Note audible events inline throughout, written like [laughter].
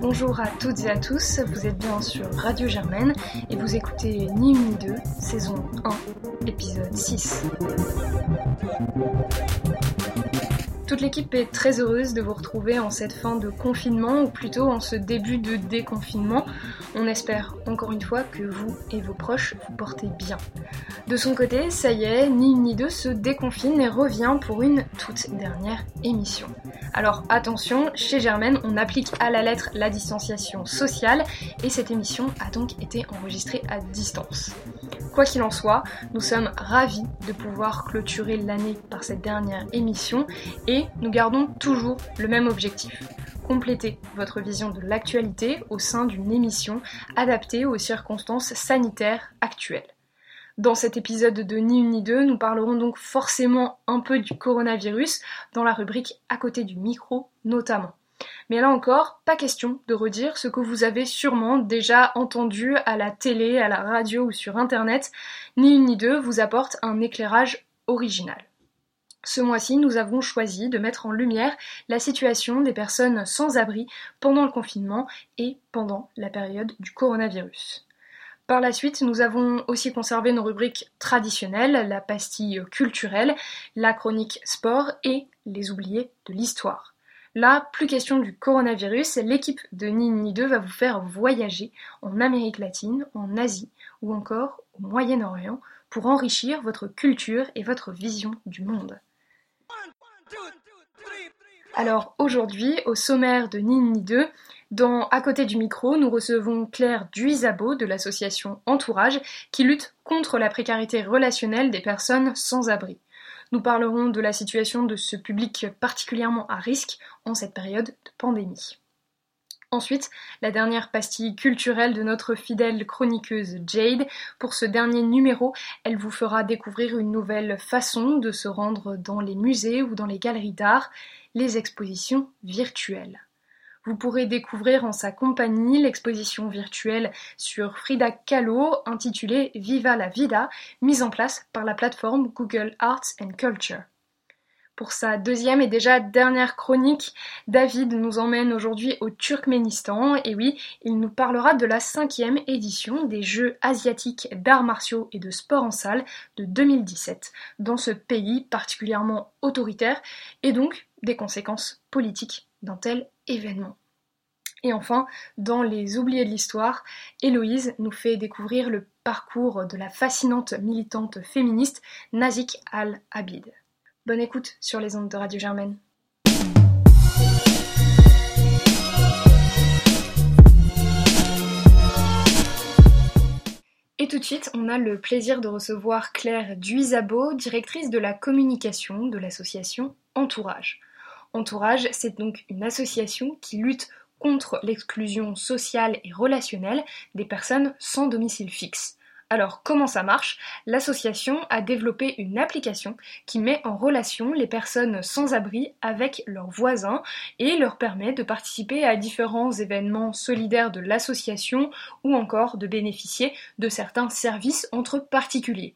Bonjour à toutes et à tous, vous êtes bien sur Radio Germaine et vous écoutez Ni une ni deux, saison 1, épisode 6. Toute l'équipe est très heureuse de vous retrouver en cette fin de confinement, ou plutôt en ce début de déconfinement. On espère encore une fois que vous et vos proches vous portez bien. De son côté, ça y est, ni une ni deux se déconfine et revient pour une toute dernière émission. Alors attention, chez Germaine, on applique à la lettre la distanciation sociale et cette émission a donc été enregistrée à distance. Quoi qu'il en soit, nous sommes ravis de pouvoir clôturer l'année par cette dernière émission et nous gardons toujours le même objectif. Compléter votre vision de l'actualité au sein d'une émission adaptée aux circonstances sanitaires actuelles. Dans cet épisode de Ni une ni deux, nous parlerons donc forcément un peu du coronavirus dans la rubrique à côté du micro notamment. Mais là encore, pas question de redire ce que vous avez sûrement déjà entendu à la télé, à la radio ou sur internet. Ni une ni deux vous apporte un éclairage original. Ce mois-ci, nous avons choisi de mettre en lumière la situation des personnes sans abri pendant le confinement et pendant la période du coronavirus. Par la suite, nous avons aussi conservé nos rubriques traditionnelles, la pastille culturelle, la chronique sport et les oubliés de l'histoire. Là, plus question du coronavirus, l'équipe de Ni 2 va vous faire voyager en Amérique latine, en Asie ou encore au Moyen-Orient pour enrichir votre culture et votre vision du monde. Alors aujourd'hui, au sommaire de Ni 2, dans À côté du micro, nous recevons Claire Duisabo de l'association Entourage qui lutte contre la précarité relationnelle des personnes sans abri. Nous parlerons de la situation de ce public particulièrement à risque en cette période de pandémie. Ensuite, la dernière pastille culturelle de notre fidèle chroniqueuse Jade. Pour ce dernier numéro, elle vous fera découvrir une nouvelle façon de se rendre dans les musées ou dans les galeries d'art, les expositions virtuelles. Vous pourrez découvrir en sa compagnie l'exposition virtuelle sur Frida Kahlo intitulée Viva la Vida, mise en place par la plateforme Google Arts Culture. Pour sa deuxième et déjà dernière chronique, David nous emmène aujourd'hui au Turkménistan. Et oui, il nous parlera de la cinquième édition des Jeux asiatiques d'arts martiaux et de sport en salle de 2017, dans ce pays particulièrement autoritaire, et donc des conséquences politiques d'un tel événement. Et enfin, dans Les oubliés de l'histoire, Héloïse nous fait découvrir le parcours de la fascinante militante féministe Nazik Al-Abid. Bonne écoute sur les ondes de Radio Germaine. Et tout de suite, on a le plaisir de recevoir Claire Duisabo, directrice de la communication de l'association Entourage. Entourage, c'est donc une association qui lutte contre l'exclusion sociale et relationnelle des personnes sans domicile fixe. Alors comment ça marche? L'association a développé une application qui met en relation les personnes sans abri avec leurs voisins et leur permet de participer à différents événements solidaires de l'association ou encore de bénéficier de certains services entre particuliers.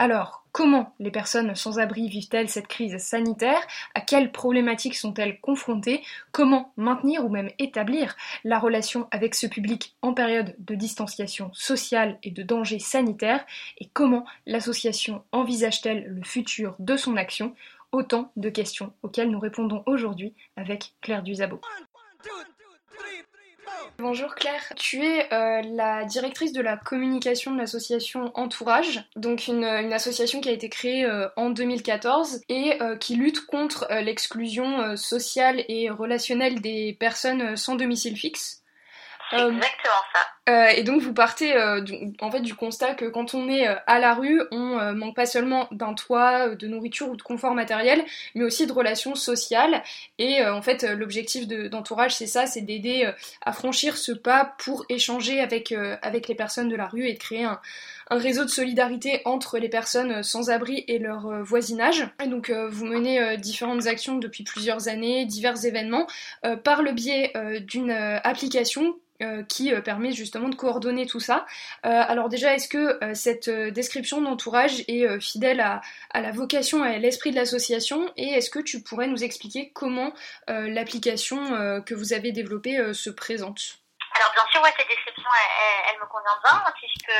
Alors, comment les personnes sans abri vivent-elles cette crise sanitaire? À quelles problématiques sont-elles confrontées? Comment maintenir ou même établir la relation avec ce public en période de distanciation sociale et de danger sanitaire? Et comment l'association envisage-t-elle le futur de son action? Autant de questions auxquelles nous répondons aujourd'hui avec Claire Duzabo. Bonjour Claire, tu es euh, la directrice de la communication de l'association Entourage, donc une, association qui a été créée euh, en 2014 et euh, qui lutte contre l'exclusion sociale et relationnelle des personnes sans domicile fixe. Exactement ça. Euh, et donc vous partez euh, du, en fait du constat que quand on est euh, à la rue, on manque pas seulement d'un toit, de nourriture ou de confort matériel, mais aussi de relations sociales. Et en fait l'objectif d'entourage c'est ça, c'est d'aider à franchir ce pas pour échanger avec avec les personnes de la rue et de créer un, un réseau de solidarité entre les personnes sans abri et leur voisinage. Et donc vous menez différentes actions depuis plusieurs années, divers événements, par le biais d'une application qui permet justement de coordonner tout ça. alors déjà, est-ce que cette description d'entourage est fidèle à, la vocation et à l'esprit de l'association? Et est-ce que tu pourrais nous expliquer comment l'application que vous avez développée se présente? Alors bien sûr, cette description, elle, elle, me convient bien, puisque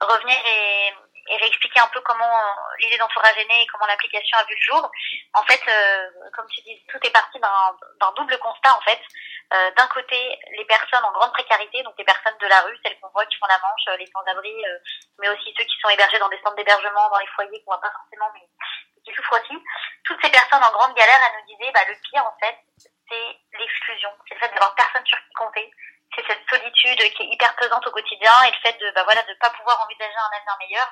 revenir et et réexpliquer un peu comment l'idée d'entourage née et comment l'application a vu le jour. En fait, euh, comme tu dis, tout est parti d'un double constat en fait. Euh, d'un côté, les personnes en grande précarité, donc les personnes de la rue, celles qu'on voit qui font la manche, euh, les sans-abri, mais aussi ceux qui sont hébergés dans des centres d'hébergement, dans les foyers qu'on voit pas forcément, mais qui souffrent aussi. Toutes ces personnes en grande galère, elles nous disaient, bah, le pire en fait, c'est l'exclusion, c'est le fait d'avoir personne sur qui compter, c'est cette solitude qui est hyper pesante au quotidien et le fait de, bah voilà, de pas pouvoir envisager un avenir meilleur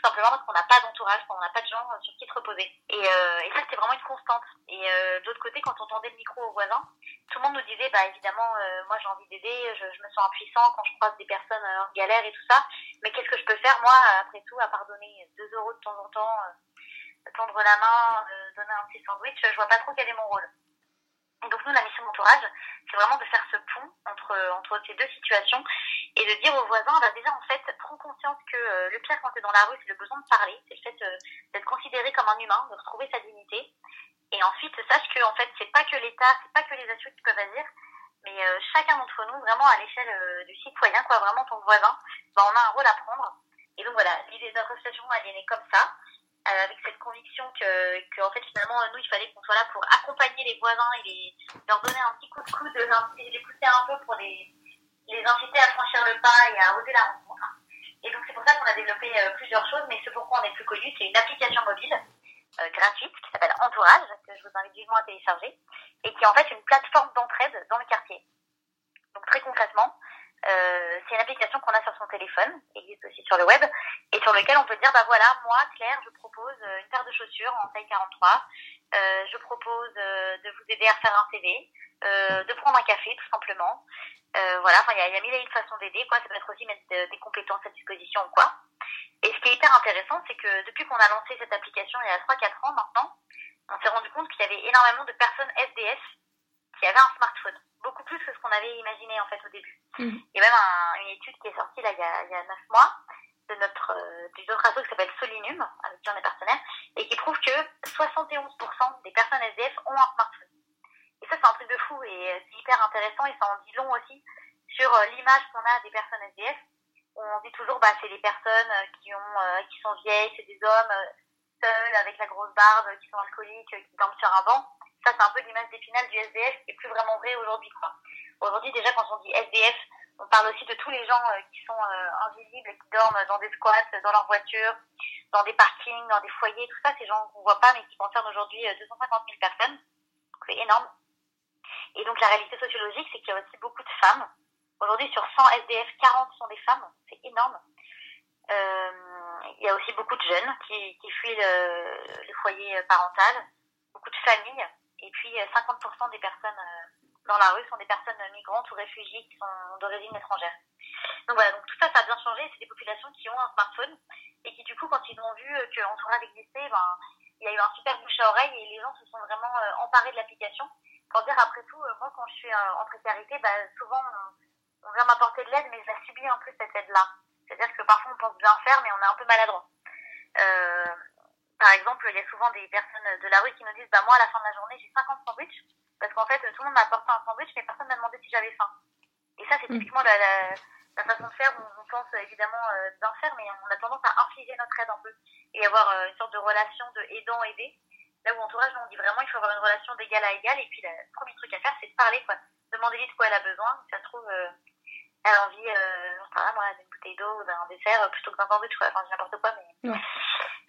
tout simplement parce qu'on n'a pas d'entourage, qu'on n'a pas de gens euh, sur qui se reposer. Et, euh, et ça, c'était vraiment une constante. Et euh, d'autre côté, quand on tendait le micro aux voisins, tout le monde nous disait, bah évidemment, euh, moi j'ai envie d'aider, je, me sens impuissant quand je croise des personnes en galère et tout ça, mais qu'est-ce que je peux faire, moi, après tout, à part donner 2 euros de temps en temps, tendre la main, donner un petit sandwich, je vois pas trop quel est mon rôle. Et donc nous, la mission d'entourage, c'est vraiment de faire ce pont entre, entre ces deux situations et de dire aux voisins, bah déjà en fait, prends conscience que euh, le pire quand tu es dans la rue, c'est le besoin de parler, c'est le fait euh, d'être considéré comme un humain, de retrouver sa dignité. Et ensuite, sache que en fait, c'est pas que l'État, c'est pas que les assurés qui peuvent agir, mais euh, chacun d'entre nous, vraiment à l'échelle du citoyen, quoi, vraiment ton voisin, bah, on a un rôle à prendre. Et donc voilà, l'idée de notre association, elle est née comme ça. Euh, avec cette conviction que, que en fait finalement nous il fallait qu'on soit là pour accompagner les voisins et les, leur donner un petit coup de coude, les pousser un peu pour les, les inciter à franchir le pas et à oser la rencontre. Et donc c'est pour ça qu'on a développé euh, plusieurs choses, mais ce pourquoi on est plus connu, c'est une application mobile euh, gratuite qui s'appelle Entourage, que je vous invite vivement à télécharger, et qui est en fait une plateforme d'entraide dans le quartier. Donc très concrètement, euh, c'est une application qu'on a sur son téléphone, existe aussi sur le web, et sur lequel on peut dire, bah voilà, moi, Claire, je propose euh, une paire de chaussures en taille 43, euh, je propose euh, de vous aider à faire un CV, euh, de prendre un café, tout simplement. voilà, enfin, il y a, y a mille et une façons d'aider, quoi. Ça peut être aussi mettre des compétences à disposition ou quoi. Et ce qui est hyper intéressant, c'est que depuis qu'on a lancé cette application il y a 3-4 ans maintenant, on s'est rendu compte qu'il y avait énormément de personnes SDF qui avaient un smartphone beaucoup plus que ce qu'on avait imaginé en fait au début. Mmh. Il y a même un, une étude qui est sortie là il y a, il y a 9 mois de notre euh, du autre asso qui s'appelle Solinum, avec qui on est partenaire, et qui prouve que 71% des personnes SDF ont un smartphone. Et ça c'est un truc de fou et euh, c'est hyper intéressant et ça en dit long aussi sur euh, l'image qu'on a des personnes SDF. On dit toujours bah c'est des personnes qui ont qui sont vieilles, c'est des hommes seuls avec la grosse barbe, qui sont alcooliques, qui dorment sur un banc. Ça, c'est un peu l'image d'épinal du SDF qui est plus vraiment vrai aujourd'hui. Aujourd'hui, déjà, quand on dit SDF, on parle aussi de tous les gens euh, qui sont euh, invisibles, qui dorment dans des squats, dans leur voiture, dans des parkings, dans des foyers, tout ça, ces gens qu'on voit pas, mais qui concernent aujourd'hui 250 euh, 000 personnes. C'est énorme. Et donc, la réalité sociologique, c'est qu'il y a aussi beaucoup de femmes. Aujourd'hui, sur 100 SDF, 40 sont des femmes. C'est énorme. Il y a aussi beaucoup de jeunes qui, qui fuient le, le foyer parental, beaucoup de familles et puis 50% euh, des personnes euh, dans la rue sont des personnes migrantes ou réfugiées qui sont d'origine étrangère. Donc voilà, donc tout ça, ça a bien changé. C'est des populations qui ont un smartphone et qui du coup, quand ils ont vu euh, que Entourage existait, ben, il y a eu un super bouche à oreille et les gens se sont vraiment emparés de l'application. Pour dire après tout, moi quand je suis en précarité, ben, souvent on, vient m'apporter de l'aide, mais je la subis un peu cette aide-là. C'est-à-dire que parfois on pense bien faire, mais on est un peu maladroit. Par exemple, il y a souvent des personnes de la rue qui nous disent bah moi à la fin de la journée j'ai 50 sandwichs parce qu'en fait tout le monde m'a apporté un sandwich mais personne m'a demandé si j'avais faim. Et ça c'est mm. typiquement la, la, la, façon de faire où on pense évidemment euh, bien faire mais on a tendance à infliger notre aide un peu et avoir euh, une sorte de relation de aidant aidé. Là où entourage on dit vraiment il faut avoir une relation d'égal à égal et puis le premier truc à faire c'est de parler quoi. Demander de quoi elle a besoin. Ça se trouve euh, elle a envie euh, moi d'une bouteille d'eau d'un dessert plutôt que d'un sandwich quoi. Enfin n'importe quoi mais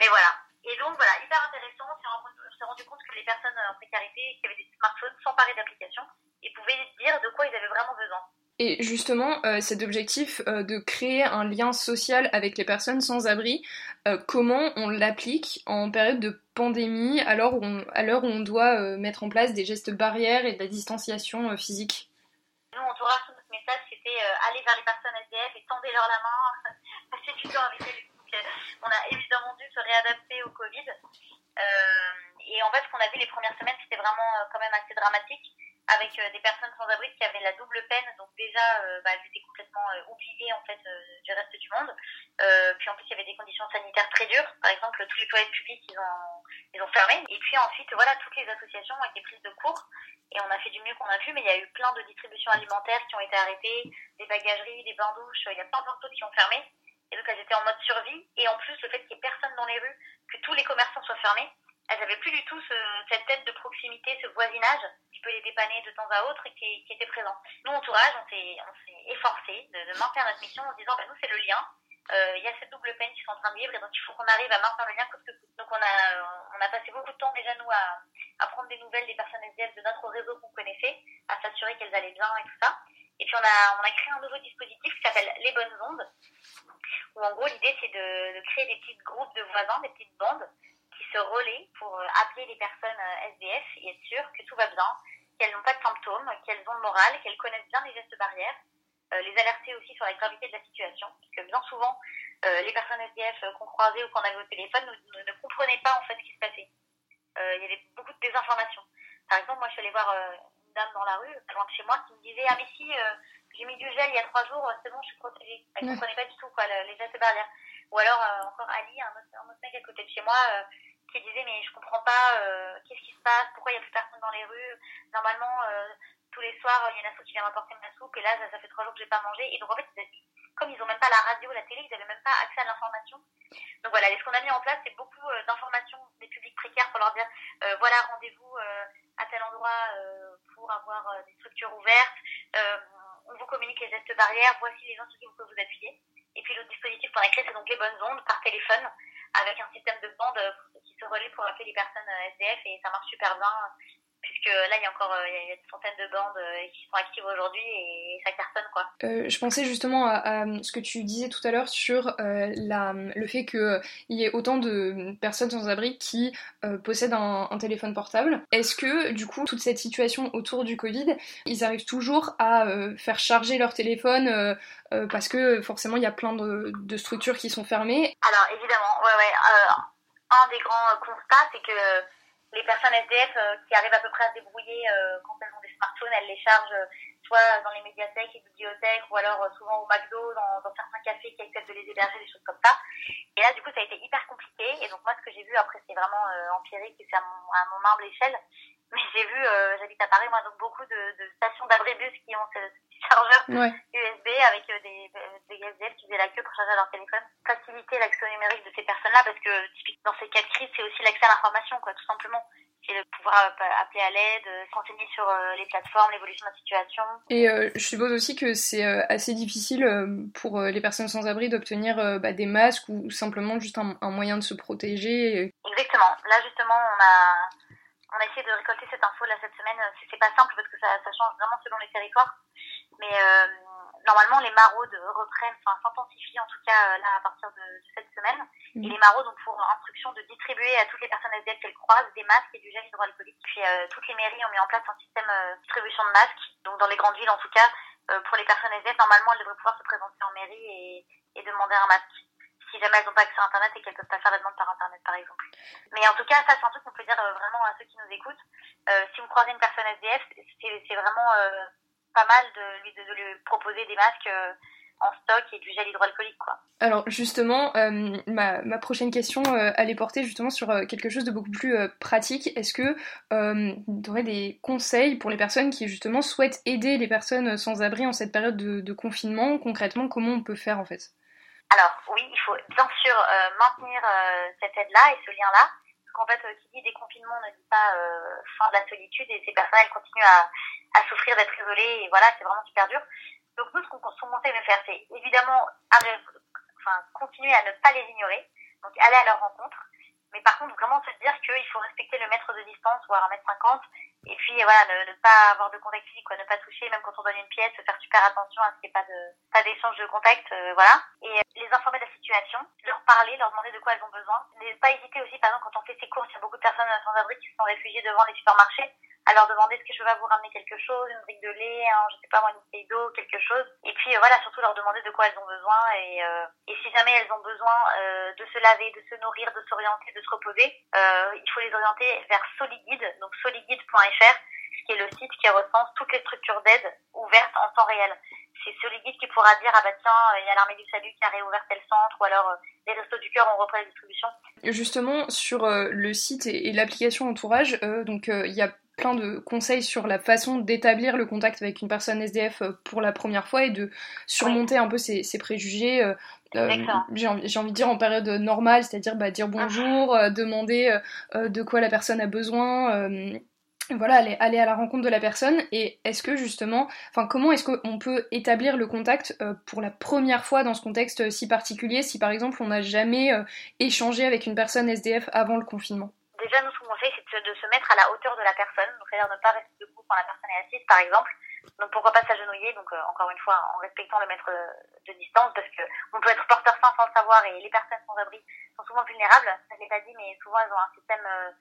mais voilà. Et donc voilà, hyper intéressant, on s'est rendu compte que les personnes en précarité qui avaient des smartphones s'emparaient d'applications et pouvaient dire de quoi ils avaient vraiment besoin. Et justement, euh, cet objectif euh, de créer un lien social avec les personnes sans abri, euh, comment on l'applique en période de pandémie, alors où on, à l'heure où on doit euh, mettre en place des gestes barrières et de la distanciation euh, physique? Nous, entourage, notre message, c'était aller vers les personnes SDF et tendez leur la main, [laughs] passer du temps avec elles on a évidemment dû se réadapter au Covid. Euh, et en fait, ce qu'on a vu les premières semaines, c'était vraiment euh, quand même assez dramatique. avec des personnes sans abri qui avaient la double peine. Donc déjà, bah, elles étaient complètement oubliées en fait du reste du monde. puis en plus, il y avait des conditions sanitaires très dures. Par exemple, tous les toilettes publiques, ils ont, ils ont fermé. Et puis ensuite, voilà, toutes les associations ont été prises de court. Et on a fait du mieux qu'on a pu, mais il y a eu plein de distributions alimentaires qui ont été arrêtées, des bagageries, des bains douches, il y a plein de choses qui ont fermé. Et donc elles étaient en mode survie. Et en plus, le fait qu'il n'y ait personne dans les rues, que tous les commerçants soient fermés, elles n'avaient plus du tout cette tête de proximité, ce voisinage qui peut les dépanner de temps à autre et qui, était présent. Nous, entourage, on s'est efforcé de, maintenir notre mission en disant, ben, nous, c'est le lien. Euh, il y a cette double peine qui sont en train de vivre et donc il faut qu'on arrive à maintenir le lien coûte que. Donc on a, on a passé beaucoup de temps déjà, nous, à, à prendre des nouvelles des personnes SDF de notre réseau qu'on connaissait, à s'assurer qu'elles allaient bien et tout ça. Et puis on a, on a créé un nouveau dispositif qui s'appelle Les Bonnes Ondes, où en gros l'idée c'est de, créer des petits groupes de voisins, des petites bandes qui se relaient pour euh, appeler les personnes euh, SDF et être sûr que tout va bien, qu'elles n'ont pas de symptômes, qu'elles ont le moral, qu'elles connaissent bien les gestes barrières, euh, les alerter aussi sur la gravité de la situation, parce que bien souvent les personnes SDF qu'on croisait ou qu'on avait au téléphone ne, ne, comprenaient pas en fait ce qui se passait. il y avait beaucoup de désinformation. Par exemple, moi je suis allée voir dame dans la rue, loin de chez moi, qui me disait Ah, mais si, euh, j'ai mis du gel il y a trois jours, c'est bon, je suis protégée. Elle ne comprenait pas du tout quoi, les gestes barrières. Ou alors, euh, encore Ali, un autre, un autre, mec à côté de chez moi, euh, qui disait Mais je comprends pas, qu'est-ce qui se passe, pourquoi il n'y a plus personne dans les rues Normalement, tous les soirs, il y a une asso qui vient m'apporter ma soupe, et là, ça, fait trois jours que j'ai pas mangé. Et donc, en fait, comme ils n'ont même pas la radio, la télé, ils n'avaient même pas accès à l'information. Donc voilà, ce qu'on a mis en place, c'est beaucoup d'informations des publics précaires pour leur dire voilà, rendez-vous à tel endroit pour avoir euh, des structures ouvertes. Euh, on vous communique les gestes barrières, voici les gens sur qui vous pouvez vous appuyer. Et puis l'autre dispositif qu'on a c'est donc les bonnes ondes par téléphone, avec un système de bande euh, qui se relaie pour appeler les personnes SDF et ça marche super bien puisque là il y a encore euh, il y a une centaine de bandes euh, qui sont actives aujourd'hui et ça cartonne quoi. Euh, je pensais justement à, ce que tu disais tout à l'heure sur la, le fait qu'il y ait autant de personnes sans abri qui possèdent un, téléphone portable. Est-ce que du coup toute cette situation autour du Covid, ils arrivent toujours à faire charger leur téléphone parce que forcément il y a plein de, de, structures qui sont fermées? Alors évidemment, ouais ouais. un des grands constats c'est que les personnes SDF euh, qui arrivent à peu près à se débrouiller euh, quand elles ont des smartphones, elles les chargent euh, soit dans les médiathèques et bibliothèques ou alors souvent au McDo, dans, dans, certains cafés qui acceptent de les héberger, des choses comme ça. Et là, du coup, ça a été hyper compliqué. Et donc moi, ce que j'ai vu après, c'est vraiment empirique et c'est à à mon humble échelle. Mais j'ai vu, j'habite à Paris, moi, donc beaucoup de, de stations d'abribus qui ont ce, chargeur USB avec des, des SDF qui faisaient la queue pour charger leur téléphone. Faciliter l'accès numérique de ces personnes-là parce que typiquement dans ces cas de crise, c'est aussi l'accès à l'information, quoi, tout simplement c'est de pouvoir euh, appeler à l'aide, euh, s'enseigner sur euh, les plateformes, l'évolution de la situation. Et je suppose aussi que c'est assez difficile pour les personnes sans abri d'obtenir bah, des masques ou, simplement juste un, moyen de se protéger. Exactement. Là justement, on a a essayé de récolter cette info là cette semaine. C'est pas simple parce que ça, ça change vraiment selon les territoires, mais normalement, les maraudes reprennent, enfin s'intensifient en tout cas euh, là à partir de, cette semaine. Et les maraudes ont pour instruction de distribuer à toutes les personnes SDF qu'elles croisent des masques et du gel hydroalcoolique. Puis euh, toutes les mairies ont mis en place un système euh, de distribution de masques. Donc dans les grandes villes en tout cas, pour les personnes SDF, normalement elles devraient pouvoir se présenter en mairie et, et demander un masque si jamais elles n'ont pas accès à Internet et qu'elles peuvent pas faire la demande par Internet, par exemple. Mais en tout cas, ça, c'est un truc qu'on peut dire vraiment à ceux qui nous écoutent. Euh, si vous croisez une personne SDF, c'est vraiment euh, pas mal de lui, proposer des masques euh, en stock et du gel hydroalcoolique quoi. Alors justement, euh, ma, prochaine question euh, allait porter justement sur quelque chose de beaucoup plus pratique. Est-ce que tu aurais des conseils pour les personnes qui justement souhaitent aider les personnes sans abri en cette période de, de confinement? Concrètement, comment on peut faire en fait? Alors oui, il faut bien sûr maintenir cette aide-là et ce lien-là. Qu'en fait, qui dit déconfinement ne dit pas euh, fin de la solitude et ces personnes, elles continuent à, à souffrir d'être isolées et voilà, c'est vraiment super dur. Donc nous, ce qu'on conseille de faire, c'est évidemment enfin, continuer à ne pas les ignorer, donc aller à leur rencontre, mais par contre vraiment se dire qu'il faut respecter le mètre de distance, voire un mètre cinquante, et puis voilà, ne, pas avoir de contact physique, quoi, ne pas toucher, même quand on donne une pièce, faire super attention à ce qu'il n'y ait pas de pas d'échange de contact, euh, voilà. Et euh, les informer de la situation, leur parler, leur demander de quoi elles ont besoin. Ne pas hésiter aussi, par exemple, quand on fait ses courses, il y a beaucoup de personnes sans abri qui sont réfugiées devant les supermarchés, à leur demander est-ce que je vais vous ramener quelque chose, une brique de lait, un, je sais pas moi, une bouteille d'eau, quelque chose. Et puis voilà, surtout leur demander de quoi elles ont besoin et, et si jamais elles ont besoin de se laver, de se nourrir, de s'orienter, de se reposer, il faut les orienter vers Soliguide, donc soliguide.fr qui est le site qui recense toutes les structures d'aide ouvertes en temps réel. C'est ce guide qui pourra dire ah bah tiens il y a l'armée du salut qui a réouvert tel centre ou alors euh, les restos du cœur ont repris la distribution. Justement sur euh, le site et, l'application Entourage, euh, donc il y a plein de conseils sur la façon d'établir le contact avec une personne SDF pour la première fois et de surmonter un peu ses, préjugés. j'ai envie, envie, de dire en période normale, c'est-à-dire bah, dire bonjour, demander de quoi la personne a besoin, voilà, aller, aller, à la rencontre de la personne. Et est-ce que justement, enfin comment est-ce qu'on peut établir le contact euh, pour la première fois dans ce contexte si particulier si par exemple on n'a jamais euh, échangé avec une personne SDF avant le confinement? Déjà, nous, ce qu'on conseille, c'est de, se mettre à la hauteur de la personne, donc c'est-à-dire ne pas rester debout quand la personne est assise, par exemple. Donc pourquoi pas s'agenouiller, donc euh, encore une fois en respectant le mètre de distance, parce que on peut être porteur sain sans le savoir et les personnes sans abri sont souvent vulnérables. Ça je l'ai pas dit, mais souvent elles ont un système euh,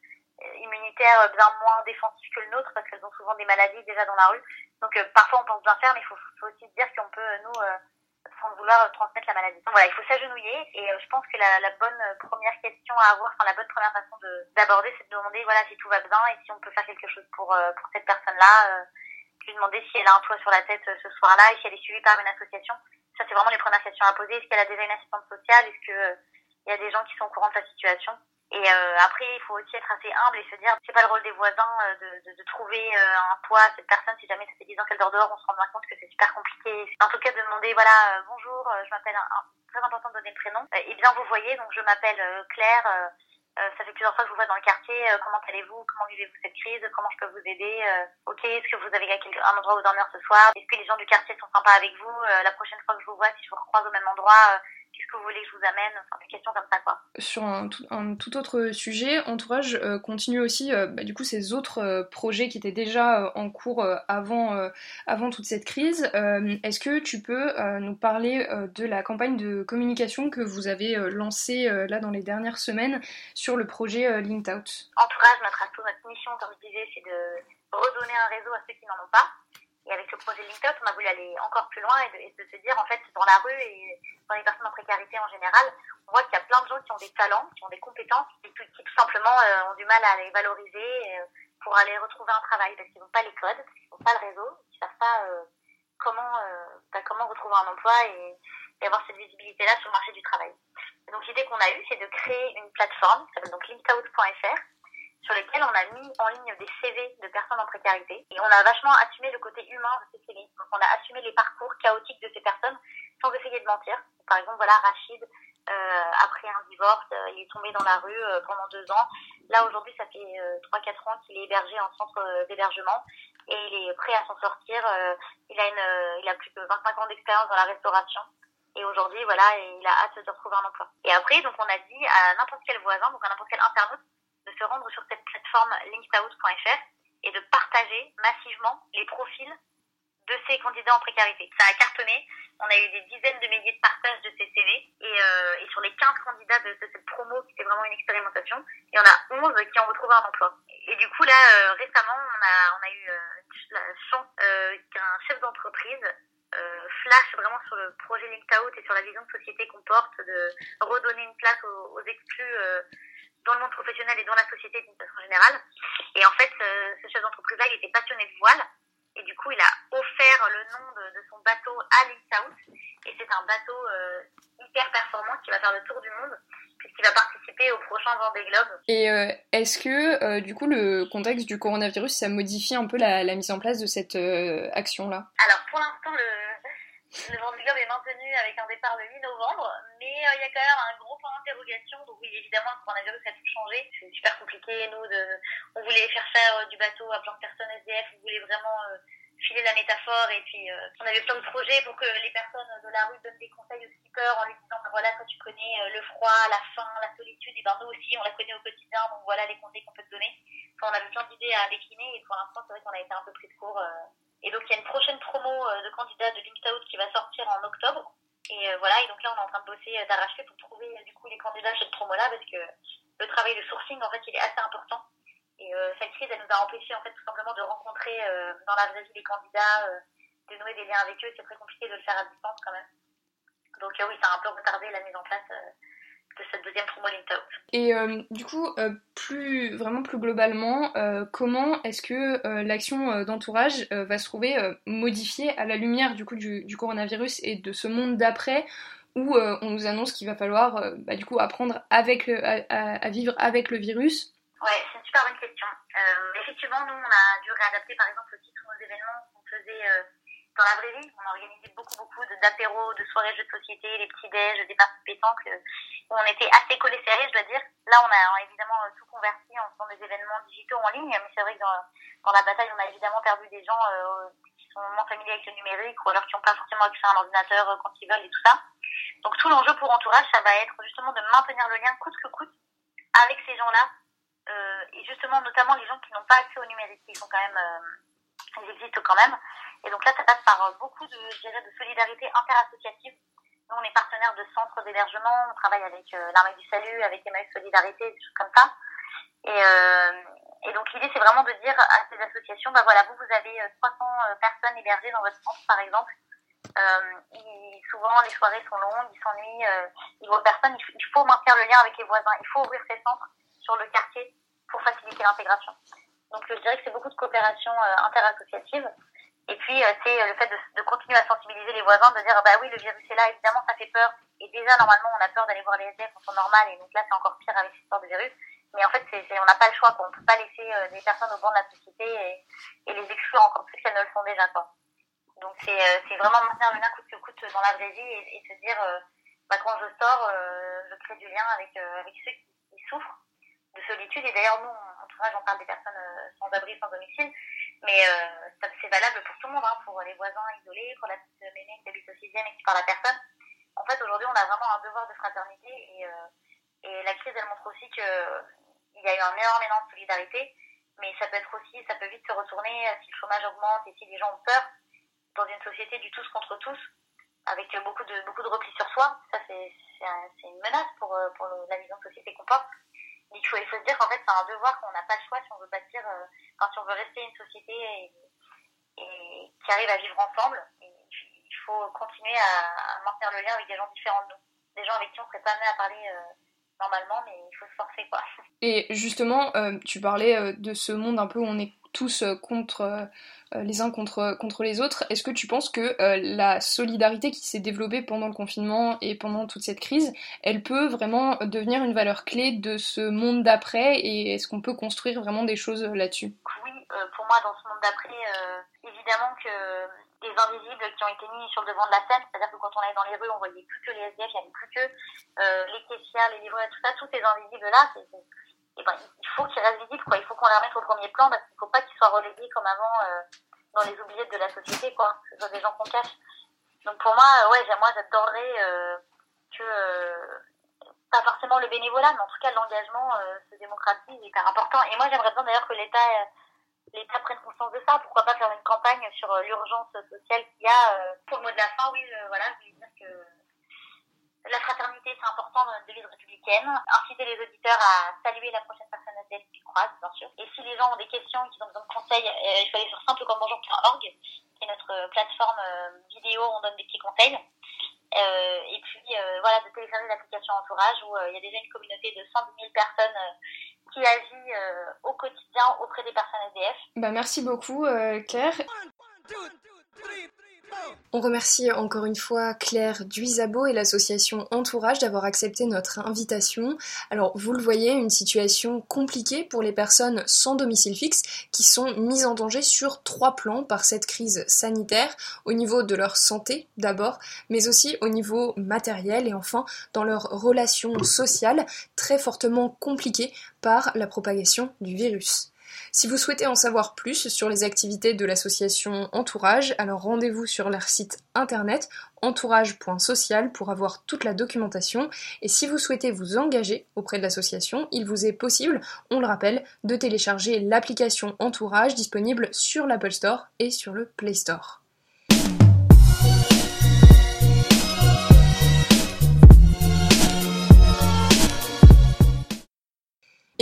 immunitaire bien moins défensif que le nôtre parce qu'elles ont souvent des maladies déjà dans la rue. Donc euh, parfois on pense bien faire, mais il faut, faut, aussi dire qu'on peut, nous, sans vouloir transmettre la maladie. Donc voilà, il faut s'agenouiller et je pense que la, la, bonne première question à avoir, enfin la bonne première façon d'aborder, c'est de demander voilà si tout va bien et si on peut faire quelque chose pour, pour cette personne-là. lui demander si elle a un toit sur la tête ce soir-là et si elle est suivie par une association. Ça, c'est vraiment les premières questions à poser. Est-ce qu'elle a déjà une assistante sociale? Est-ce qu'il il y a des gens qui sont au courant de sa situation? Et euh, après, il faut aussi être assez humble et se dire, c'est pas le rôle des voisins euh, de, de, de, trouver euh, un toit à cette personne. Si jamais ça fait 10 ans qu'elle dort dehors, on se rend bien compte que c'est super compliqué. En tout cas, de demander, voilà, bonjour, je m'appelle, très important de donner le prénom. et bien, vous voyez, donc je m'appelle Claire. ça fait plusieurs fois que je vous vois dans le quartier. comment allez-vous Comment vivez-vous cette crise Comment je peux vous aider Ok, est-ce que vous avez un endroit où dormir ce soir Est-ce que les gens du quartier sont sympas avec vous La prochaine fois que je vous vois, si je vous recroise au même endroit, qu'est-ce que vous voulez que je vous amène Enfin, des questions comme ça, quoi. Sur un tout, un tout autre sujet, Entourage euh, continue aussi, euh, bah, du coup, ces autres euh, projets qui étaient déjà en cours avant, avant toute cette crise. Est-ce que tu peux nous parler de la campagne de communication que vous avez lancée là dans les dernières semaines sur le projet Linked Out? Entourage, notre asso, notre mission, comme je disais, c'est de redonner un réseau à ceux qui n'en ont pas. Et avec le projet LinkedIn, on a voulu aller encore plus loin et de, se dire, en fait, dans la rue et dans les personnes en précarité en général, on voit qu'il y a plein de gens qui ont des talents, qui ont des compétences, et qui, tout simplement euh, ont du mal à les valoriser euh, pour aller retrouver un travail parce qu'ils n'ont pas les codes, parce qu'ils n'ont pas le réseau, ils ne savent pas euh, comment, bah, comment retrouver un emploi et, avoir cette visibilité-là sur le marché du travail. donc l'idée qu'on a eue, c'est de créer une plateforme qui s'appelle donc linkout.fr sur lesquels on a mis en ligne des CV de personnes en précarité. Et on a vachement assumé le côté humain de ces CV. Donc on a assumé les parcours chaotiques de ces personnes sans essayer de mentir. Par exemple, voilà, Rachid, euh, après un divorce, euh, il est tombé dans la rue euh, pendant deux ans. Là, aujourd'hui, ça fait trois, quatre ans qu'il est hébergé en centre d'hébergement et il est prêt à s'en sortir. il, a une, il a plus de 25 ans d'expérience dans la restauration. Et aujourd'hui, voilà, il a hâte de retrouver un emploi. Et après, donc, on a dit à n'importe quel voisin, donc à n'importe quel internaute, de se rendre sur cette plateforme linkedout.fr et de partager massivement les profils de ces candidats en précarité. Ça a cartonné. On a eu des dizaines de milliers de partages de ces CV. Et, euh, et sur les 15 candidats de, cette promo, qui était vraiment une expérimentation, il y en a 11 qui ont retrouvé un emploi. Et du coup, là, euh, récemment, on a, eu euh, la chance euh, qu'un chef d'entreprise flash vraiment sur le projet LinkedOut et sur la vision de société qu'on porte, de redonner une place aux exclus dans le monde professionnel et dans la société d'une façon générale. Et en fait, euh, ce chef d'entreprise-là, il était passionné de voile. Et du coup, il a offert le nom de, de son bateau à South. Et c'est un bateau euh, hyper performant qui va faire le tour du monde puisqu'il va participer au prochain Vendée Globe. Et euh, est-ce que, du coup, le contexte du coronavirus, ça modifie un peu la, la mise en place de cette action-là? Alors, pour l'instant, le, le Vendée Globe est avec un départ le 8 novembre, mais euh, il y a quand même un gros point d'interrogation. Donc oui, évidemment, le coronavirus a tout changé. C'est super compliqué. Nous, de, on voulait faire faire euh, du bateau à plein de personnes SDF. On voulait vraiment euh, filer la métaphore. Et puis, on avait plein de projets pour que les personnes de la rue donnent des conseils aux skippers en lui disant, ben voilà, quand tu connais le froid, la faim, la solitude, et ben nous aussi, on la connaît au quotidien. Donc voilà les conseils qu'on peut te donner. On avait plein d'idées à décliner. Et pour l'instant, c'est vrai qu'on a été un peu pris de court. Et donc il y a une prochaine promo de candidats de LinkedIn qui va sortir en octobre. Et euh, voilà, et donc là on est en train de bosser euh, d'arracher pour trouver du coup les candidats cette promo-là parce que le travail de sourcing en fait il est assez important. Et cette crise, elle nous a empêché en fait tout simplement de rencontrer dans la vraie vie les candidats, de nouer des liens avec eux. C'est très compliqué de le faire à distance quand même. Donc oui, ça a un peu retardé la mise en place de cette deuxième promo LinkedIn. Et euh, du coup, euh, plus vraiment plus globalement, euh, comment est-ce que l'action d'entourage va se trouver modifiée à la lumière du coup du, du coronavirus et de ce monde d'après où on nous annonce qu'il va falloir bah, du coup apprendre avec le, à, à, vivre avec le virus? Ouais, c'est une super bonne question. effectivement, nous on a dû réadapter par exemple aussi tous nos événements qu'on faisait dans la vraie vie. On a organisé beaucoup, beaucoup d'apéros, de, soirées jeux de société, les petits-déj, des parties pétanques, euh, où on était assez collés serrés, je dois dire. Là, on a évidemment euh, tout converti en faisant des événements digitaux en ligne, mais c'est vrai que dans, dans, la bataille, on a évidemment perdu des gens euh, qui sont moins familiers avec le numérique ou alors qui n'ont pas forcément accès à un ordinateur quand ils veulent et tout ça. Donc tout l'enjeu pour Entourage, ça va être justement de maintenir le lien coûte que coûte avec ces gens-là, et justement notamment les gens qui n'ont pas accès au numérique, qui sont quand même, ils existent quand même. Et donc là, ça passe par euh, beaucoup de, je dirais, de solidarité interassociative. Nous, on est partenaire de centres d'hébergement, on travaille avec euh, l'Armée du Salut, avec Emmaüs Solidarité, des choses comme ça. Et, euh, et donc l'idée, c'est vraiment de dire à ces associations, bah voilà, vous, vous avez 300 euh, personnes hébergées dans votre centre, par exemple. Euh, souvent, les soirées sont longues, ils s'ennuient, ils voient personne. Il faut maintenir le lien avec les voisins. Il faut ouvrir ces centres sur le quartier pour faciliter l'intégration. Donc, je dirais que c'est beaucoup de coopération interassociative. Et puis, euh, c'est euh, le fait de, continuer à sensibiliser les voisins, de dire, bah oui, le virus est là, évidemment, ça fait peur. Et déjà, normalement, on a peur d'aller voir les SDF en temps normal, et donc là, c'est encore pire avec cette histoire de virus. Mais en fait, c'est, on n'a pas le choix, quoi. On peut pas laisser euh, des personnes au bord de la société et, les exclure encore plus qu'elles ne le sont déjà, quoi. Donc, c'est, vraiment maintenir le lien coûte que coûte dans la vraie vie et, et se dire, bah, quand je sors, je crée du lien avec, avec ceux qui, qui, souffrent de solitude. Et d'ailleurs, nous, en tout cas, j'en parle des personnes sans abri, sans domicile. Mais euh, c'est valable pour tout le monde, hein, pour les voisins isolés, pour la petite mémé qui habite au sixième et qui parle à personne. En fait, aujourd'hui, on a vraiment un devoir de fraternité et, euh, et la crise, elle montre aussi que il y a eu un énorme élan de solidarité, mais ça peut être aussi, ça peut vite se retourner si le chômage augmente et si les gens ont peur dans une société du tous contre tous, avec beaucoup de beaucoup de repli sur soi. Ça, c'est une menace pour, pour la vision de société qu'on porte il faut, se dire qu'en fait, c'est un devoir qu'on n'a pas le choix si on veut bâtir, euh, enfin, si on veut rester une société et, et qui arrive à vivre ensemble. il faut continuer à, maintenir le lien avec des gens différents de nous. Des gens avec qui on serait pas amené à parler euh, normalement, mais faut se forcer, quoi. [laughs] Et justement, euh, tu parlais euh, de ce monde un peu où on est tous euh, contre les uns contre, contre les autres. Est-ce que tu penses que la solidarité qui s'est développée pendant le confinement et pendant toute cette crise, elle peut vraiment devenir une valeur clé de ce monde d'après et est-ce qu'on peut construire vraiment des choses là-dessus? Oui, pour moi, dans ce monde d'après, évidemment que les invisibles qui ont été mis sur le devant de la scène, c'est-à-dire que quand on allait dans les rues, on voyait plus que les SDF, il n'y avait plus que les caissières, les livreurs, tout ça, tous ces invisibles-là, eh ben, il faut qu'ils restent visibles, quoi. Il faut qu'on les remette au premier plan parce qu'il ne faut pas qu'ils soient relégués comme avant euh, dans les oubliettes de la société, quoi. Des gens qu'on cache. Donc pour moi, euh, ouais, moi j'adorerais euh, que euh, pas forcément le bénévolat, mais en tout cas l'engagement euh, se démocratise, hyper important. Et moi j'aimerais bien d'ailleurs que l'État l'État prenne conscience de ça. Pourquoi pas faire une campagne sur l'urgence sociale qu'il y a. pour le mot de la fin, oui, voilà, je voulais dire que la fraternité, c'est important dans notre devise républicaine. Inciter les auditeurs à saluer la prochaine personne ADF qu'ils croisent, bien sûr. Et si les gens ont des questions et qu'ils ont besoin de conseils, euh, il faut aller sur simplecommebonjour.org, qui est notre plateforme euh, vidéo, on donne des petits conseils. Euh, et puis, euh, voilà, de télécharger l'application Entourage, où euh, il y a déjà une communauté de 110 000 personnes qui agit au quotidien auprès des personnes ADF. Bah, merci beaucoup, Claire. On remercie encore une fois Claire Duisabo et l'association Entourage d'avoir accepté notre invitation. Alors, vous le voyez, une situation compliquée pour les personnes sans domicile fixe qui sont mises en danger sur trois plans par cette crise sanitaire, au niveau de leur santé d'abord, mais aussi au niveau matériel et enfin dans leurs relations sociales très fortement compliquées par la propagation du virus. Si vous souhaitez en savoir plus sur les activités de l'association Entourage, alors rendez-vous sur leur site internet entourage.social pour avoir toute la documentation. Et si vous souhaitez vous engager auprès de l'association, il vous est possible, on le rappelle, de télécharger l'application Entourage disponible sur l'Apple Store et sur le Play Store.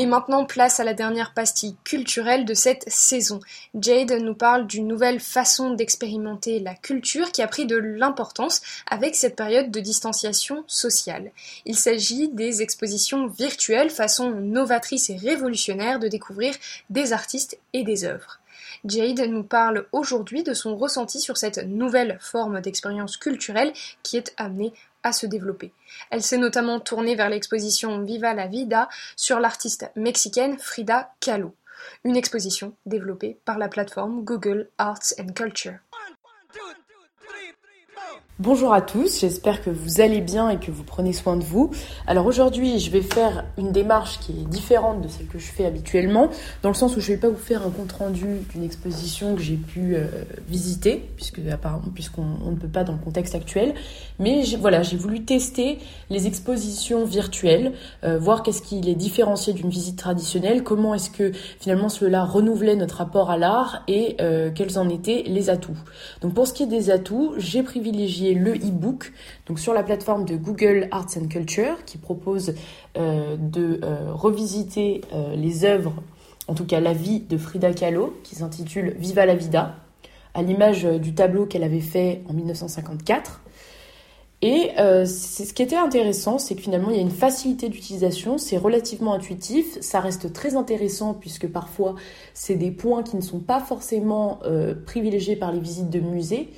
Et maintenant, place à la dernière pastille culturelle de cette saison. Jade nous parle d'une nouvelle façon d'expérimenter la culture qui a pris de l'importance avec cette période de distanciation sociale. Il s'agit des expositions virtuelles, façon novatrice et révolutionnaire de découvrir des artistes et des œuvres. Jade nous parle aujourd'hui de son ressenti sur cette nouvelle forme d'expérience culturelle qui est amenée Elle s'est notamment tournée vers l'exposition Viva la Vida sur l'artiste mexicaine Frida Kahlo, une exposition développée par la plateforme Google Arts and Culture. Bonjour à tous, j'espère que vous allez bien et que vous prenez soin de vous. Alors aujourd'hui, je vais faire une démarche qui est différente de celle que je fais habituellement, dans le sens où je ne vais pas vous faire un compte rendu d'une exposition que j'ai pu euh, visiter, puisque puisqu'on ne peut pas dans le contexte actuel. Mais voilà, j'ai voulu tester les expositions virtuelles, euh, voir qu'est-ce qui les différenciait d'une visite traditionnelle, comment est-ce que finalement cela renouvelait notre rapport à l'art et euh, quels en étaient les atouts. Donc pour ce qui est des atouts, j'ai privilégié le e-book, donc sur la plateforme de Google Arts and Culture, qui propose euh, de euh, revisiter euh, les œuvres, en tout cas la vie de Frida Kahlo, qui s'intitule Viva la Vida, à l'image du tableau qu'elle avait fait en 1954. Et ce qui était intéressant, c'est que finalement, il y a une facilité d'utilisation, c'est relativement intuitif, ça reste très intéressant puisque parfois, c'est des points qui ne sont pas forcément privilégiés par les visites de musées,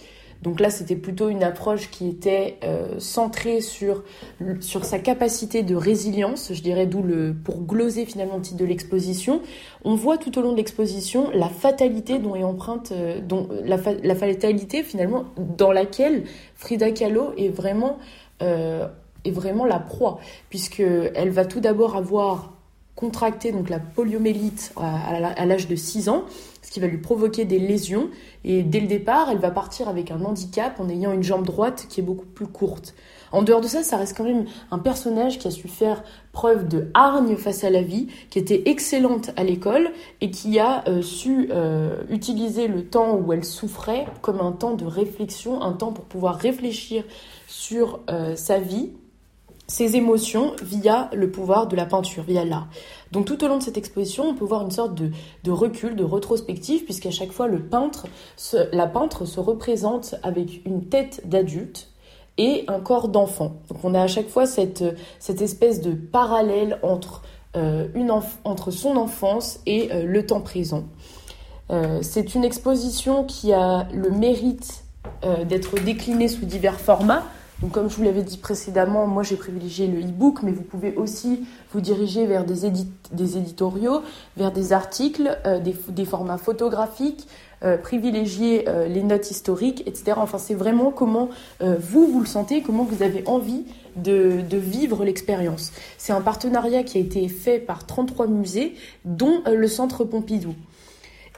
donc là, c'était plutôt une approche qui était euh, centrée sur, sa capacité de résilience, je dirais, d'où le pour gloser finalement le titre de l'exposition. On voit tout au long de l'exposition la fatalité dont est empreinte, euh, dont la, fatalité finalement dans laquelle Frida Kahlo est vraiment euh, la proie, puisque elle va tout d'abord avoir contracté la poliomélite à, l'âge de 6 ans, qui va lui provoquer des lésions. Et dès le départ, elle va partir avec un handicap en ayant une jambe droite qui est beaucoup plus courte. En dehors de ça, ça reste quand même un personnage qui a su faire preuve de hargne face à la vie, qui était excellente à l'école et qui a euh, su euh, utiliser le temps où elle souffrait comme un temps de réflexion, un temps pour pouvoir réfléchir sur euh, sa vie ses émotions via le pouvoir de la peinture, via l'art. Donc tout au long de cette exposition, on peut voir une sorte de, recul, de rétrospective, puisqu'à chaque fois, le peintre, la peintre se représente avec une tête d'adulte et un corps d'enfant. Donc on a à chaque fois cette, espèce de parallèle entre, euh, son enfance et euh, le temps présent. Euh, c'est une exposition qui a le mérite d'être déclinée sous divers formats. Donc, comme je vous l'avais dit précédemment, moi j'ai privilégié le e-book, mais vous pouvez aussi vous diriger vers des, éditoriaux, vers des articles, euh, des, formats photographiques, euh, privilégier euh, les notes historiques, etc. Enfin, c'est vraiment comment vous, vous le sentez, comment vous avez envie de, de vivre l'expérience. C'est un partenariat qui a été fait par 33 musées, dont le Centre Pompidou.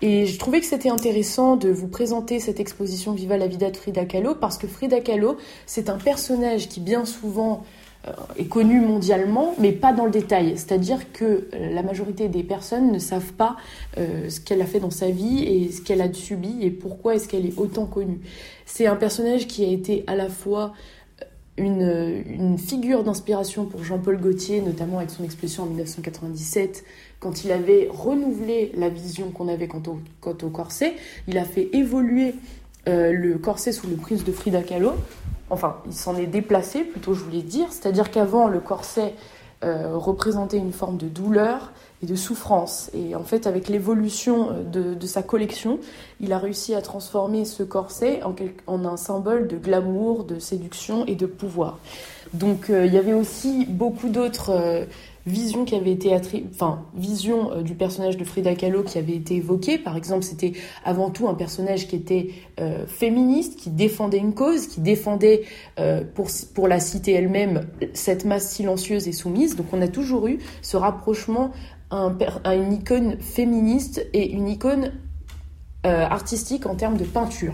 Et je trouvais que c'était intéressant de vous présenter cette exposition Viva la vida de Frida Kahlo parce que Frida Kahlo, c'est un personnage qui bien souvent euh, est connu mondialement, mais pas dans le détail. C'est-à-dire que euh, la majorité des personnes ne savent pas euh, ce qu'elle a fait dans sa vie et ce qu'elle a subi et pourquoi est-ce qu'elle est autant connue. C'est un personnage qui a été à la fois une, une figure d'inspiration pour Jean-Paul Gaultier, notamment avec son exposition en 1997 quand il avait renouvelé la vision qu'on avait quant au, corset, il a fait évoluer euh, le corset sous le prise de Frida Kahlo. Enfin, il s'en est déplacé, plutôt je voulais dire. C'est-à-dire qu'avant, le corset euh, représentait une forme de douleur et de souffrance. Et en fait, avec l'évolution euh, de, sa collection, il a réussi à transformer ce corset en un symbole de glamour, de séduction et de pouvoir. Donc, il y avait aussi beaucoup d'autres vision qui avait été vision euh, du personnage de Frida Kahlo qui avait été évoquée. Par exemple, c'était avant tout un personnage qui était euh, féministe, qui défendait une cause, qui défendait euh, pour pour la cité elle-même cette masse silencieuse et soumise. Donc on a toujours eu ce rapprochement à, une icône féministe et une icône artistique en termes de peinture.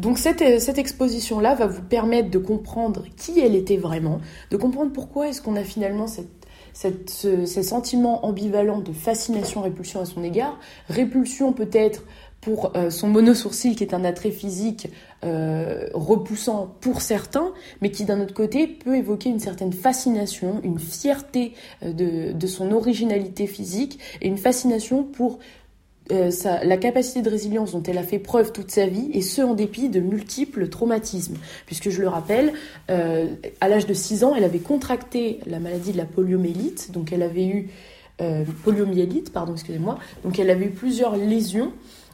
Donc cette, cette exposition-là va vous permettre de comprendre qui elle était vraiment, de comprendre pourquoi est-ce qu'on a finalement cette, ce, ces sentiments ambivalents de fascination-répulsion à son égard. Répulsion peut-être pour euh, son monosourcil qui est un attrait physique euh, repoussant pour certains, mais qui d'un autre côté peut évoquer une certaine fascination, une fierté de, de, son originalité physique et une fascination pour sa, la capacité de résilience dont elle a fait preuve toute sa vie, et ce en dépit de multiples traumatismes. Puisque je le rappelle, à l'âge de 6 ans, elle avait contracté la maladie de la poliomyélite, donc elle avait eu euh, poliomyélite, pardon, excusez-moi. Donc elle avait eu plusieurs lésions.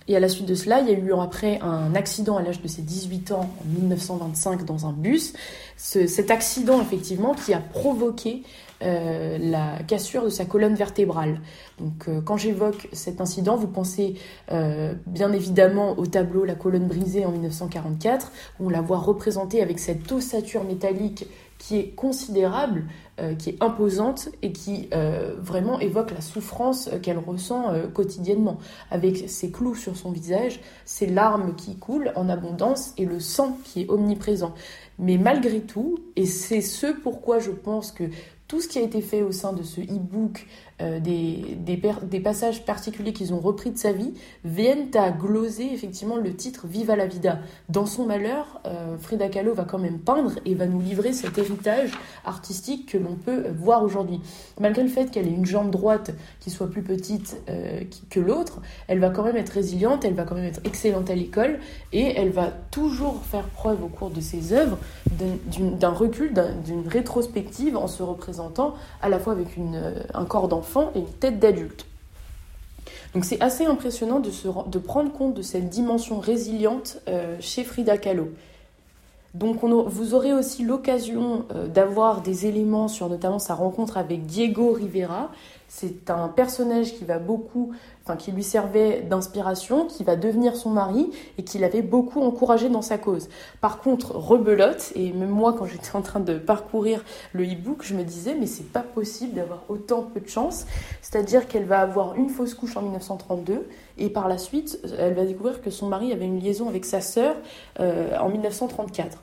Et à la suite de cela, il y a eu après un accident à l'âge de ses 18 ans, en 1925, dans un bus. cet accident, effectivement, qui a provoqué euh, la cassure de sa colonne vertébrale. Donc euh, quand j'évoque cet incident, vous pensez bien évidemment au tableau La colonne brisée en 1944, où on la voit représentée avec cette ossature métallique qui est considérable, euh, qui est imposante et qui euh, vraiment évoque la souffrance euh, qu'elle ressent quotidiennement. Avec ses clous sur son visage, ses larmes qui coulent en abondance et le sang qui est omniprésent. Mais malgré tout, et c'est ce pourquoi je pense que tout ce qui a été fait au sein de ce e-book, euh, des, des, passages particuliers qu'ils ont repris de sa vie, viennent à gloser effectivement le titre Viva la vida. Dans son malheur, euh, Frida Kahlo va quand même peindre et va nous livrer cet héritage artistique que l'on peut voir aujourd'hui. Malgré le fait qu'elle ait une jambe droite qui soit plus petite euh, que l'autre, elle va quand même être résiliente, elle va quand même être excellente à l'école et elle va toujours faire preuve au cours de ses œuvres d'un recul, d'une rétrospective en se représentant à la fois avec un corps d'enfant et une tête d'adulte. Donc c'est assez impressionnant de, se, de, prendre compte de cette dimension résiliente euh, chez Frida Kahlo. Donc on vous aurez aussi l'occasion euh, d'avoir des éléments sur notamment sa rencontre avec Diego Rivera. C'est un personnage qui va beaucoup qui lui servait d'inspiration, qui va devenir son mari et qui l'avait beaucoup encouragé dans sa cause. Par contre, rebelote, et même moi, quand j'étais en train de parcourir le e-book, je me disais, mais c'est pas possible d'avoir autant peu de chance. C'est-à-dire qu'elle va avoir une fausse couche en 1932 et par la suite, elle va découvrir que son mari avait une liaison avec sa sœur euh, en 1934.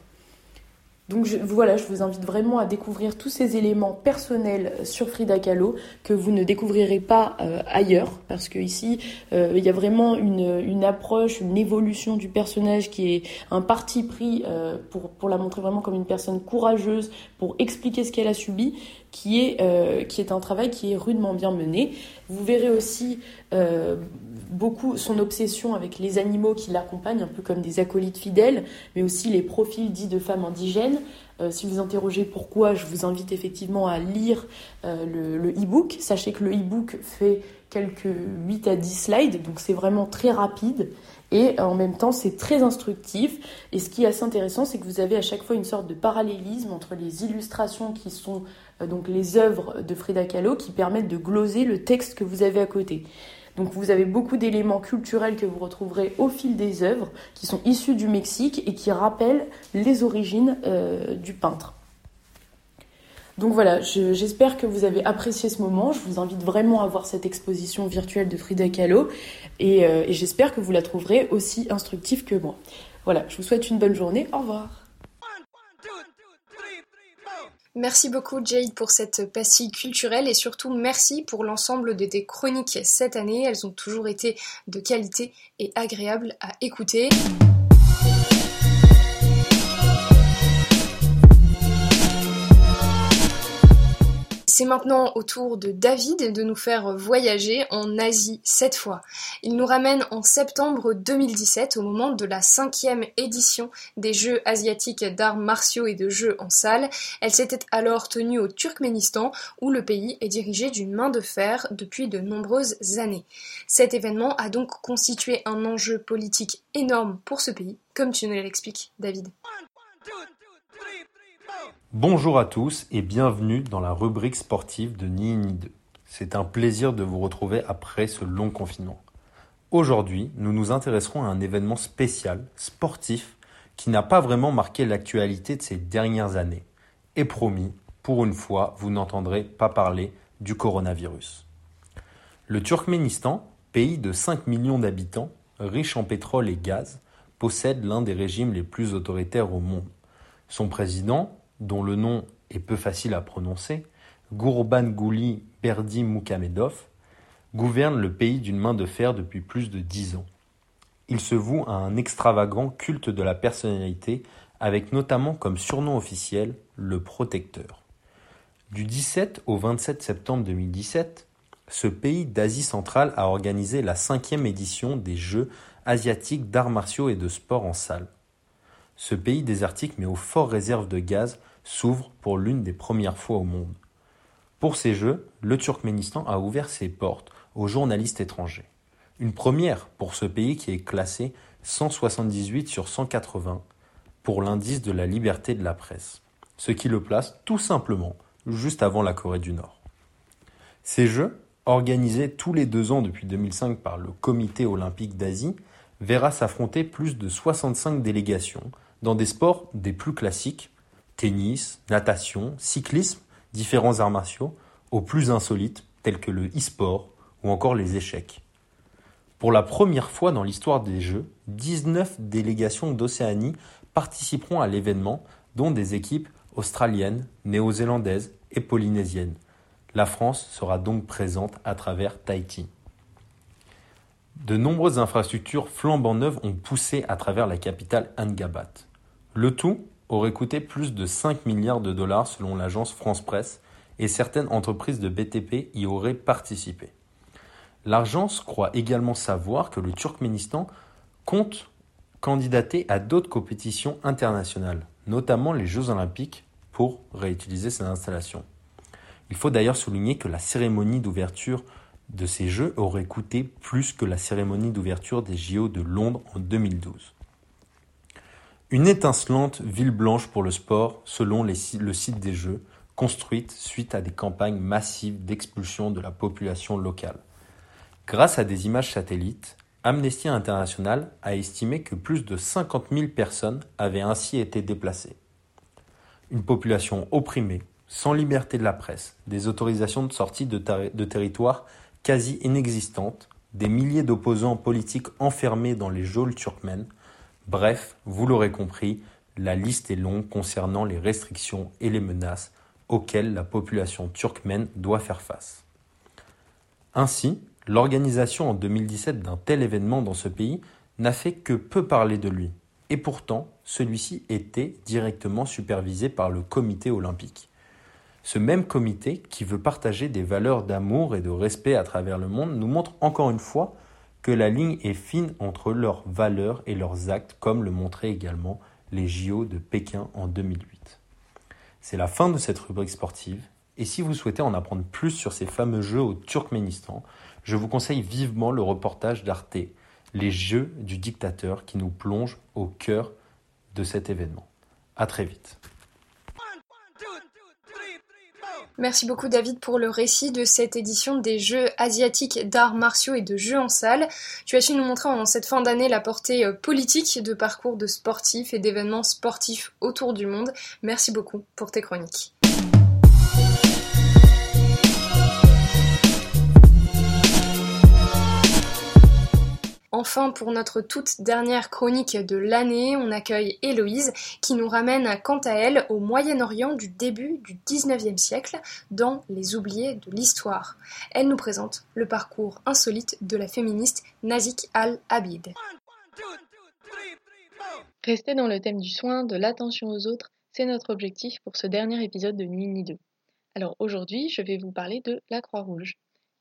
Donc voilà, je vous invite vraiment à découvrir tous ces éléments personnels sur Frida Kahlo que vous ne découvrirez pas euh, ailleurs, parce que ici euh, il y a vraiment une, approche, une évolution du personnage qui est un parti pris euh, pour, pour la montrer vraiment comme une personne courageuse, pour expliquer ce qu'elle a subi, qui est, qui est un travail qui est rudement bien mené. Vous verrez aussi beaucoup son obsession avec les animaux qui l'accompagnent, un peu comme des acolytes fidèles, mais aussi les profils dits de femmes indigènes. Euh, si vous interrogez pourquoi, je vous invite effectivement à lire euh, le e-book. Sachez que le e-book fait quelques 8 à 10 slides, donc c'est vraiment très rapide. Et en même temps, c'est très instructif. Et ce qui est assez intéressant, c'est que vous avez à chaque fois une sorte de parallélisme entre les illustrations qui sont euh, donc les œuvres de Frida Kahlo qui permettent de gloser le texte que vous avez à côté. Donc vous avez beaucoup d'éléments culturels que vous retrouverez au fil des œuvres qui sont issus du Mexique et qui rappellent les origines euh, du peintre. Donc voilà, j'espère que vous avez apprécié ce moment. Je vous invite vraiment à voir cette exposition virtuelle de Frida Kahlo et, euh, et j'espère que vous la trouverez aussi instructive que moi. Voilà, je vous souhaite une bonne journée. Au revoir. Merci beaucoup Jade pour cette pastille culturelle et surtout merci pour l'ensemble de tes chroniques cette année. Elles ont toujours été de qualité et agréables à écouter. C'est maintenant au tour de David de nous faire voyager en Asie cette fois. Il nous ramène en septembre 2017 au moment de la cinquième édition des Jeux asiatiques d'arts martiaux et de jeux en salle. Elle s'était alors tenue au Turkménistan où le pays est dirigé d'une main de fer depuis de nombreuses années. Cet événement a donc constitué un enjeu politique énorme pour ce pays, comme tu nous l'expliques David. Bonjour à tous et bienvenue dans la rubrique sportive de Ni 2. C'est un plaisir de vous retrouver après ce long confinement. Aujourd'hui, nous nous intéresserons à un événement spécial, sportif, qui n'a pas vraiment marqué l'actualité de ces dernières années. Et promis, pour une fois, vous n'entendrez pas parler du coronavirus. Le Turkménistan, pays de 5 millions d'habitants, riche en pétrole et gaz, possède l'un des régimes les plus autoritaires au monde. Son président, dont le nom est peu facile à prononcer, Berdi Moukhamedov, gouverne le pays d'une main de fer depuis plus de dix ans. Il se voue à un extravagant culte de la personnalité, avec notamment comme surnom officiel le protecteur. Du 17 au 27 septembre 2017, ce pays d'Asie centrale a organisé la cinquième édition des Jeux asiatiques d'arts martiaux et de sport en salle. Ce pays désertique mais aux fortes réserves de gaz s'ouvre pour l'une des premières fois au monde. Pour ces Jeux, le Turkménistan a ouvert ses portes aux journalistes étrangers. Une première pour ce pays qui est classé 178 sur 180 pour l'indice de la liberté de la presse, ce qui le place tout simplement juste avant la Corée du Nord. Ces Jeux, organisés tous les deux ans depuis 2005 par le Comité olympique d'Asie, verra s'affronter plus de 65 délégations dans des sports des plus classiques, tennis, natation, cyclisme, différents arts martiaux, aux plus insolites tels que le e-sport ou encore les échecs. Pour la première fois dans l'histoire des Jeux, 19 délégations d'Océanie participeront à l'événement, dont des équipes australiennes, néo-zélandaises et polynésiennes. La France sera donc présente à travers Tahiti. De nombreuses infrastructures flambant neuves ont poussé à travers la capitale Angabat. Le tout aurait coûté plus de 5 milliards de dollars selon l'agence France Presse et certaines entreprises de BTP y auraient participé. L'agence croit également savoir que le Turkménistan compte candidater à d'autres compétitions internationales, notamment les Jeux olympiques, pour réutiliser ces installations. Il faut d'ailleurs souligner que la cérémonie d'ouverture de ces Jeux aurait coûté plus que la cérémonie d'ouverture des JO de Londres en 2012. Une étincelante ville blanche pour le sport, selon le site des Jeux, construite suite à des campagnes massives d'expulsion de la population locale. Grâce à des images satellites, Amnesty International a estimé que plus de 50 000 personnes avaient ainsi été déplacées. Une population opprimée, sans liberté de la presse, des autorisations de sortie de, de territoire quasi inexistantes, des milliers d'opposants politiques enfermés dans les geôles turkmènes, bref, vous l'aurez compris, la liste est longue concernant les restrictions et les menaces auxquelles la population turkmène doit faire face. Ainsi, l'organisation en 2017 d'un tel événement dans ce pays n'a fait que peu parler de lui, et pourtant celui-ci était directement supervisé par le comité olympique. Ce même comité, qui veut partager des valeurs d'amour et de respect à travers le monde, nous montre encore une fois que la ligne est fine entre leurs valeurs et leurs actes, comme le montraient également les JO de Pékin en 2008. C'est la fin de cette rubrique sportive, et si vous souhaitez en apprendre plus sur ces fameux Jeux au Turkménistan, je vous conseille vivement le reportage d'Arte, Les Jeux du dictateur, qui nous plonge au cœur de cet événement. À très vite. Merci beaucoup David pour le récit de cette édition des Jeux asiatiques d'arts martiaux et de jeux en salle. Tu as su nous montrer en cette fin d'année la portée euh, politique de parcours de sportifs et d'événements sportifs autour du monde. Merci beaucoup pour tes chroniques. Enfin, pour notre toute dernière chronique de l'année, on accueille Héloïse qui nous ramène quant à elle au Moyen-Orient du début du XIXe siècle dans Les oubliés de l'histoire. Elle nous présente le parcours insolite de la féministe Nazik al-Abid. Rester dans le thème du soin, de l'attention aux autres, c'est notre objectif pour ce dernier épisode de Nuit 2. Alors aujourd'hui, je vais vous parler de la Croix-Rouge.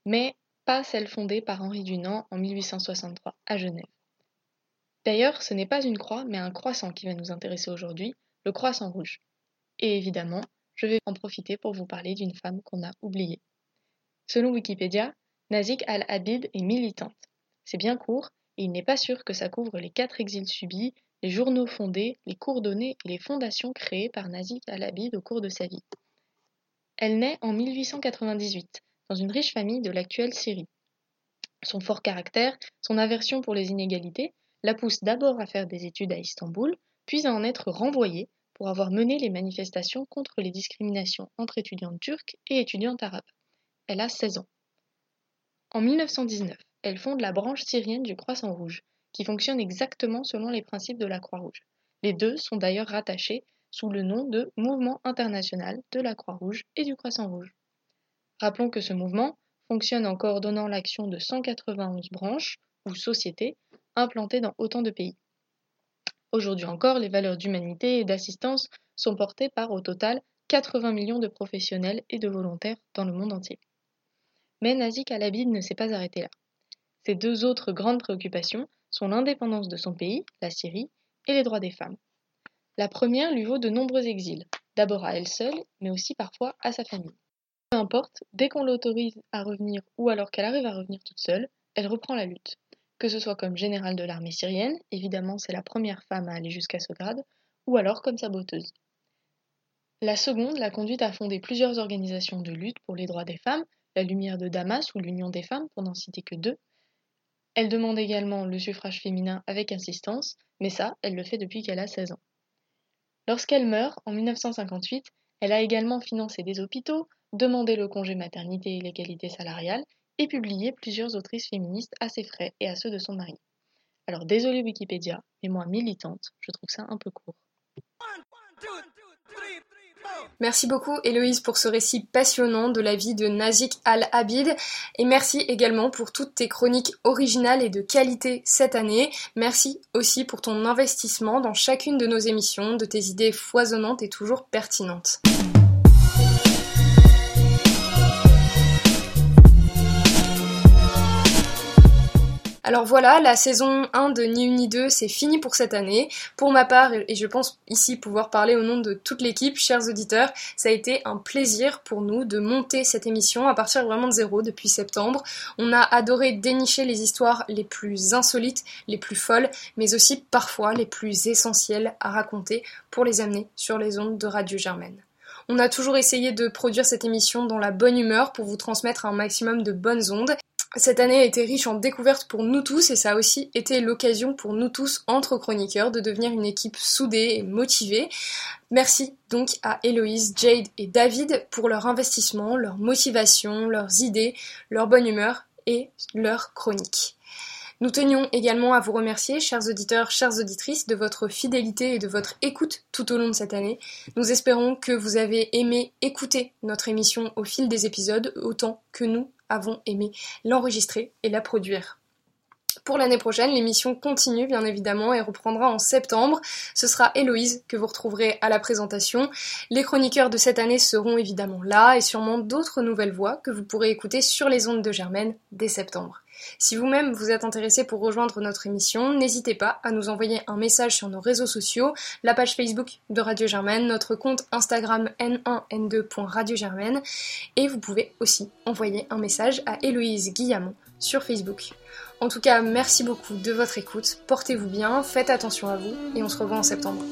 Mais pas celle fondée par Henri Dunant en 1863 à Genève. D'ailleurs, ce n'est pas une croix, mais un croissant qui va nous intéresser aujourd'hui, le croissant rouge. Et évidemment, je vais en profiter pour vous parler d'une femme qu'on a oubliée. Selon Wikipédia, Nazik al-Abid est militante. C'est bien court, et il n'est pas sûr que ça couvre les quatre exils subis, les journaux fondés, les cours donnés et les fondations créées par Nazik al-Abid au cours de sa vie. Elle naît en 1898 dans une riche famille de l'actuelle Syrie. Son fort caractère, son aversion pour les inégalités, la poussent d'abord à faire des études à Istanbul, puis à en être renvoyée pour avoir mené les manifestations contre les discriminations entre étudiantes turques et étudiantes arabes. Elle a 16 ans. En 1919, elle fonde la branche syrienne du Croissant Rouge, qui fonctionne exactement selon les principes de la Croix-Rouge. Les deux sont d'ailleurs rattachés sous le nom de Mouvement international de la Croix-Rouge et du Croissant Rouge. Rappelons que ce mouvement fonctionne en coordonnant l'action de 191 branches ou sociétés implantées dans autant de pays. Aujourd'hui encore, les valeurs d'humanité et d'assistance sont portées par au total 80 millions de professionnels et de volontaires dans le monde entier. Mais Nazik Al-Abid ne s'est pas arrêté là. Ses deux autres grandes préoccupations sont l'indépendance de son pays, la Syrie, et les droits des femmes. La première lui vaut de nombreux exils, d'abord à elle seule, mais aussi parfois à sa famille. Peu importe, dès qu'on l'autorise à revenir ou alors qu'elle arrive à revenir toute seule, elle reprend la lutte. Que ce soit comme générale de l'armée syrienne, évidemment c'est la première femme à aller jusqu'à ce grade, ou alors comme saboteuse. La seconde l'a conduite à fonder plusieurs organisations de lutte pour les droits des femmes, la Lumière de Damas ou l'Union des femmes, pour n'en citer que deux. Elle demande également le suffrage féminin avec insistance, mais ça, elle le fait depuis qu'elle a 16 ans. Lorsqu'elle meurt, en 1958, elle a également financé des hôpitaux, demandé le congé maternité et l'égalité salariale, et publié plusieurs autrices féministes à ses frais et à ceux de son mari. Alors désolé Wikipédia, mais moi militante, je trouve ça un peu court. Merci beaucoup Héloïse pour ce récit passionnant de la vie de Nazik Al-Abid et merci également pour toutes tes chroniques originales et de qualité cette année. Merci aussi pour ton investissement dans chacune de nos émissions, de tes idées foisonnantes et toujours pertinentes. Alors voilà, la saison 1 de Ni Une Ni Deux, c'est fini pour cette année. Pour ma part, et je pense ici pouvoir parler au nom de toute l'équipe, chers auditeurs, ça a été un plaisir pour nous de monter cette émission à partir vraiment de zéro depuis septembre. On a adoré dénicher les histoires les plus insolites, les plus folles, mais aussi parfois les plus essentielles à raconter pour les amener sur les ondes de Radio Germaine. On a toujours essayé de produire cette émission dans la bonne humeur pour vous transmettre un maximum de bonnes ondes cette année a été riche en découvertes pour nous tous et ça a aussi été l'occasion pour nous tous, entre chroniqueurs, de devenir une équipe soudée et motivée. Merci donc à Héloïse, Jade et David pour leur investissement, leur motivation, leurs idées, leur bonne humeur et leur chronique. Nous tenions également à vous remercier, chers auditeurs, chères auditrices, de votre fidélité et de votre écoute tout au long de cette année. Nous espérons que vous avez aimé écouter notre émission au fil des épisodes autant que nous avons aimé l'enregistrer et la produire. Pour l'année prochaine, l'émission continue bien évidemment et reprendra en septembre. Ce sera Héloïse que vous retrouverez à la présentation. Les chroniqueurs de cette année seront évidemment là et sûrement d'autres nouvelles voix que vous pourrez écouter sur les ondes de Germaine dès septembre. Si vous-même vous êtes intéressé pour rejoindre notre émission, n'hésitez pas à nous envoyer un message sur nos réseaux sociaux, la page Facebook de Radio Germaine, notre compte Instagram n1n2.radio Germaine et vous pouvez aussi envoyer un message à Héloïse Guillamon sur Facebook. En tout cas, merci beaucoup de votre écoute, portez-vous bien, faites attention à vous et on se revoit en septembre.